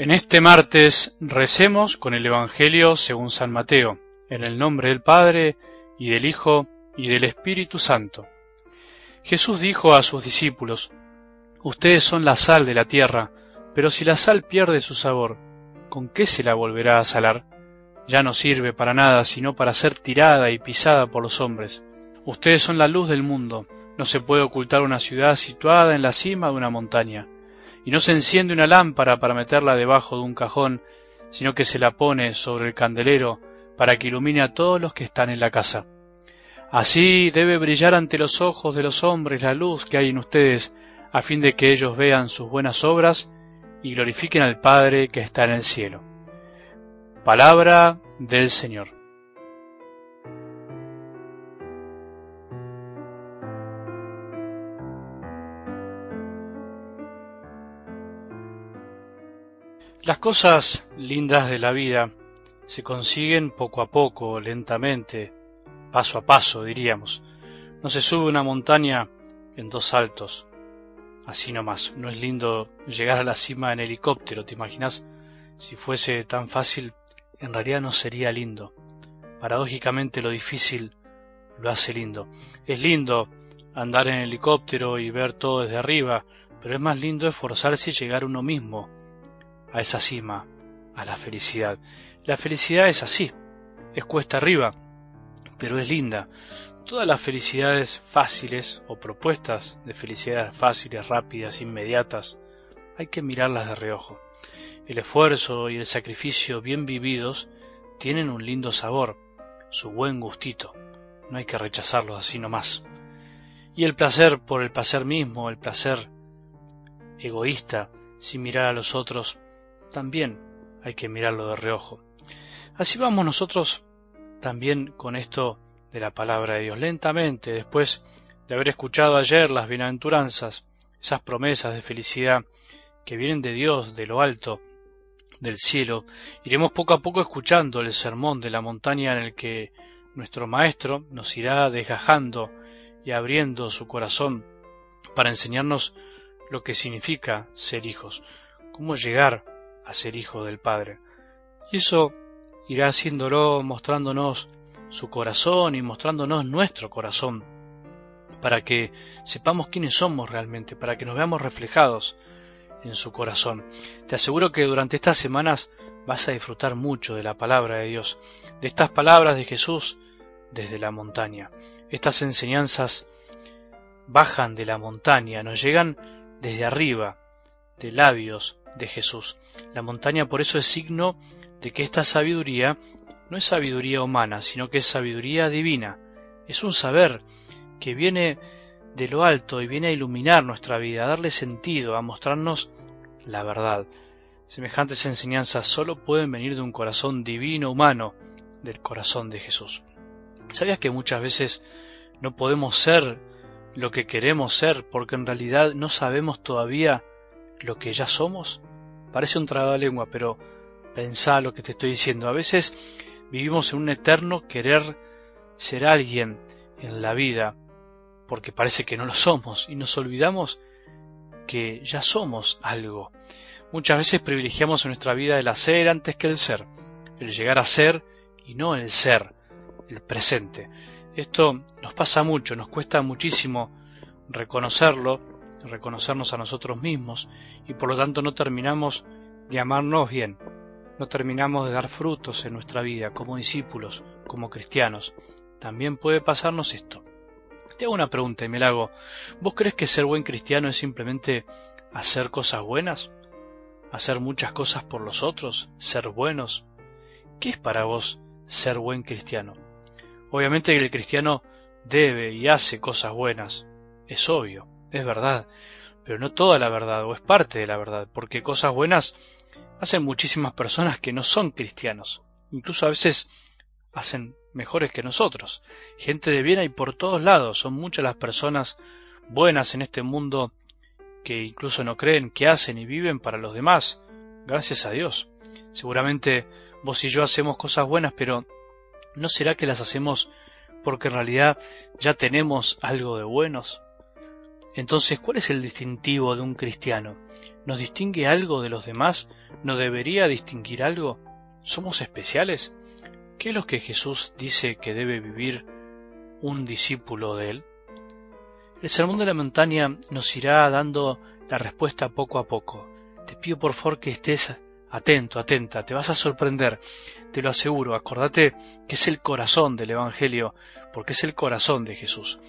En este martes recemos con el Evangelio según San Mateo, en el nombre del Padre, y del Hijo, y del Espíritu Santo. Jesús dijo a sus discípulos, Ustedes son la sal de la tierra, pero si la sal pierde su sabor, ¿con qué se la volverá a salar? Ya no sirve para nada, sino para ser tirada y pisada por los hombres. Ustedes son la luz del mundo. No se puede ocultar una ciudad situada en la cima de una montaña y no se enciende una lámpara para meterla debajo de un cajón, sino que se la pone sobre el candelero para que ilumine a todos los que están en la casa. Así debe brillar ante los ojos de los hombres la luz que hay en ustedes, a fin de que ellos vean sus buenas obras y glorifiquen al Padre que está en el cielo. Palabra del Señor. Las cosas lindas de la vida se consiguen poco a poco, lentamente, paso a paso, diríamos. No se sube una montaña en dos saltos, así nomás. No es lindo llegar a la cima en helicóptero, ¿te imaginas? Si fuese tan fácil, en realidad no sería lindo. Paradójicamente lo difícil lo hace lindo. Es lindo andar en helicóptero y ver todo desde arriba, pero es más lindo esforzarse y llegar uno mismo a esa cima, a la felicidad. La felicidad es así, es cuesta arriba, pero es linda. Todas las felicidades fáciles o propuestas de felicidades fáciles, rápidas, inmediatas, hay que mirarlas de reojo. El esfuerzo y el sacrificio bien vividos tienen un lindo sabor, su buen gustito. No hay que rechazarlos así nomás. Y el placer por el placer mismo, el placer egoísta, sin mirar a los otros, también hay que mirarlo de reojo. Así vamos nosotros también con esto de la palabra de Dios, lentamente, después de haber escuchado ayer las bienaventuranzas, esas promesas de felicidad que vienen de Dios, de lo alto, del cielo, iremos poco a poco escuchando el sermón de la montaña en el que nuestro Maestro nos irá desgajando y abriendo su corazón para enseñarnos lo que significa ser hijos, cómo llegar ser hijo del Padre. Y eso irá haciéndolo mostrándonos su corazón y mostrándonos nuestro corazón, para que sepamos quiénes somos realmente, para que nos veamos reflejados en su corazón. Te aseguro que durante estas semanas vas a disfrutar mucho de la palabra de Dios, de estas palabras de Jesús desde la montaña. Estas enseñanzas bajan de la montaña, nos llegan desde arriba, de labios de Jesús. La montaña por eso es signo de que esta sabiduría no es sabiduría humana, sino que es sabiduría divina. Es un saber que viene de lo alto y viene a iluminar nuestra vida, a darle sentido, a mostrarnos la verdad. Semejantes enseñanzas solo pueden venir de un corazón divino humano, del corazón de Jesús. ¿Sabías que muchas veces no podemos ser lo que queremos ser porque en realidad no sabemos todavía lo que ya somos? Parece un lengua, pero pensá lo que te estoy diciendo. A veces vivimos en un eterno querer ser alguien en la vida, porque parece que no lo somos, y nos olvidamos que ya somos algo. Muchas veces privilegiamos en nuestra vida el hacer antes que el ser, el llegar a ser y no el ser, el presente. Esto nos pasa mucho, nos cuesta muchísimo reconocerlo reconocernos a nosotros mismos y por lo tanto no terminamos de amarnos bien, no terminamos de dar frutos en nuestra vida como discípulos, como cristianos. También puede pasarnos esto. Te hago una pregunta y me la hago. ¿Vos crees que ser buen cristiano es simplemente hacer cosas buenas? ¿Hacer muchas cosas por los otros? ¿Ser buenos? ¿Qué es para vos ser buen cristiano? Obviamente que el cristiano debe y hace cosas buenas, es obvio es verdad, pero no toda la verdad, o es parte de la verdad, porque cosas buenas hacen muchísimas personas que no son cristianos, incluso a veces hacen mejores que nosotros. Gente de bien hay por todos lados, son muchas las personas buenas en este mundo que incluso no creen que hacen y viven para los demás, gracias a Dios. Seguramente vos y yo hacemos cosas buenas, pero ¿no será que las hacemos porque en realidad ya tenemos algo de buenos? Entonces, ¿cuál es el distintivo de un cristiano? ¿Nos distingue algo de los demás? ¿No debería distinguir algo? ¿Somos especiales? ¿Qué es lo que Jesús dice que debe vivir un discípulo de él? El sermón de la montaña nos irá dando la respuesta poco a poco. Te pido por favor que estés atento, atenta, te vas a sorprender, te lo aseguro, acordate que es el corazón del Evangelio, porque es el corazón de Jesús.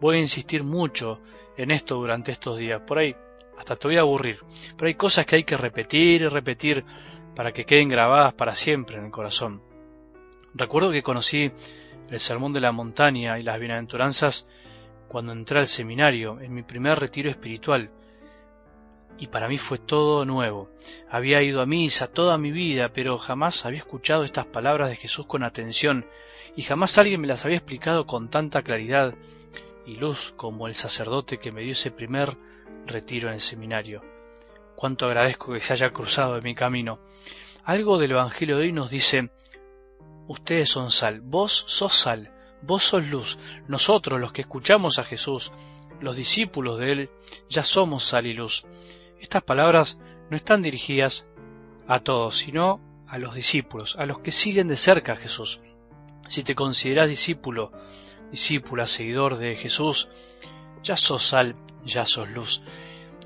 Voy a insistir mucho en esto durante estos días, por ahí hasta te voy a aburrir, pero hay cosas que hay que repetir y repetir para que queden grabadas para siempre en el corazón. Recuerdo que conocí el Sermón de la Montaña y las Bienaventuranzas cuando entré al seminario, en mi primer retiro espiritual, y para mí fue todo nuevo. Había ido a misa toda mi vida, pero jamás había escuchado estas palabras de Jesús con atención, y jamás alguien me las había explicado con tanta claridad y luz como el sacerdote que me dio ese primer retiro en el seminario. Cuánto agradezco que se haya cruzado en mi camino. Algo del Evangelio de hoy nos dice, ustedes son sal, vos sos sal, vos sos luz, nosotros los que escuchamos a Jesús, los discípulos de Él, ya somos sal y luz. Estas palabras no están dirigidas a todos, sino a los discípulos, a los que siguen de cerca a Jesús. Si te consideras discípulo, discípula, seguidor de Jesús, ya sos sal, ya sos luz.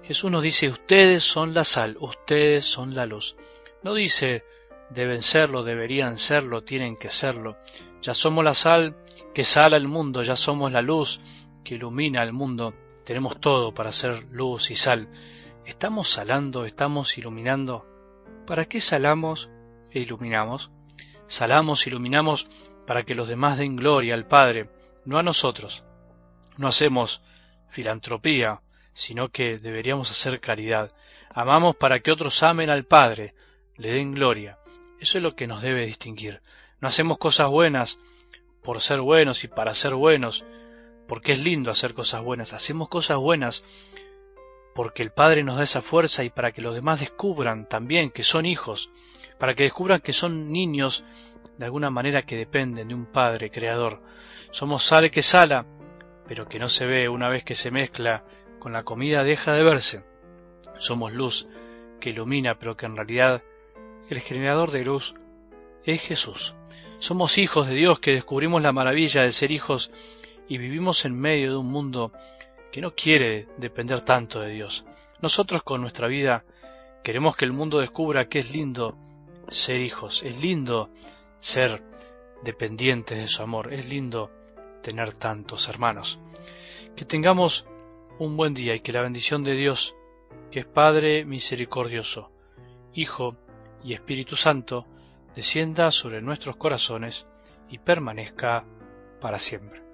Jesús nos dice, ustedes son la sal, ustedes son la luz. No dice, deben serlo, deberían serlo, tienen que serlo. Ya somos la sal que sala el mundo, ya somos la luz que ilumina el mundo. Tenemos todo para ser luz y sal. ¿Estamos salando, estamos iluminando? ¿Para qué salamos e iluminamos? Salamos, iluminamos para que los demás den gloria al Padre, no a nosotros. No hacemos filantropía, sino que deberíamos hacer caridad. Amamos para que otros amen al Padre, le den gloria. Eso es lo que nos debe distinguir. No hacemos cosas buenas por ser buenos y para ser buenos, porque es lindo hacer cosas buenas. Hacemos cosas buenas porque el Padre nos da esa fuerza y para que los demás descubran también que son hijos, para que descubran que son niños de alguna manera que dependen de un Padre creador. Somos sal que sala, pero que no se ve una vez que se mezcla con la comida deja de verse. Somos luz que ilumina, pero que en realidad el generador de luz es Jesús. Somos hijos de Dios que descubrimos la maravilla de ser hijos y vivimos en medio de un mundo que no quiere depender tanto de Dios. Nosotros con nuestra vida queremos que el mundo descubra que es lindo ser hijos, es lindo ser dependientes de su amor, es lindo tener tantos hermanos. Que tengamos un buen día y que la bendición de Dios, que es Padre misericordioso, Hijo y Espíritu Santo, descienda sobre nuestros corazones y permanezca para siempre.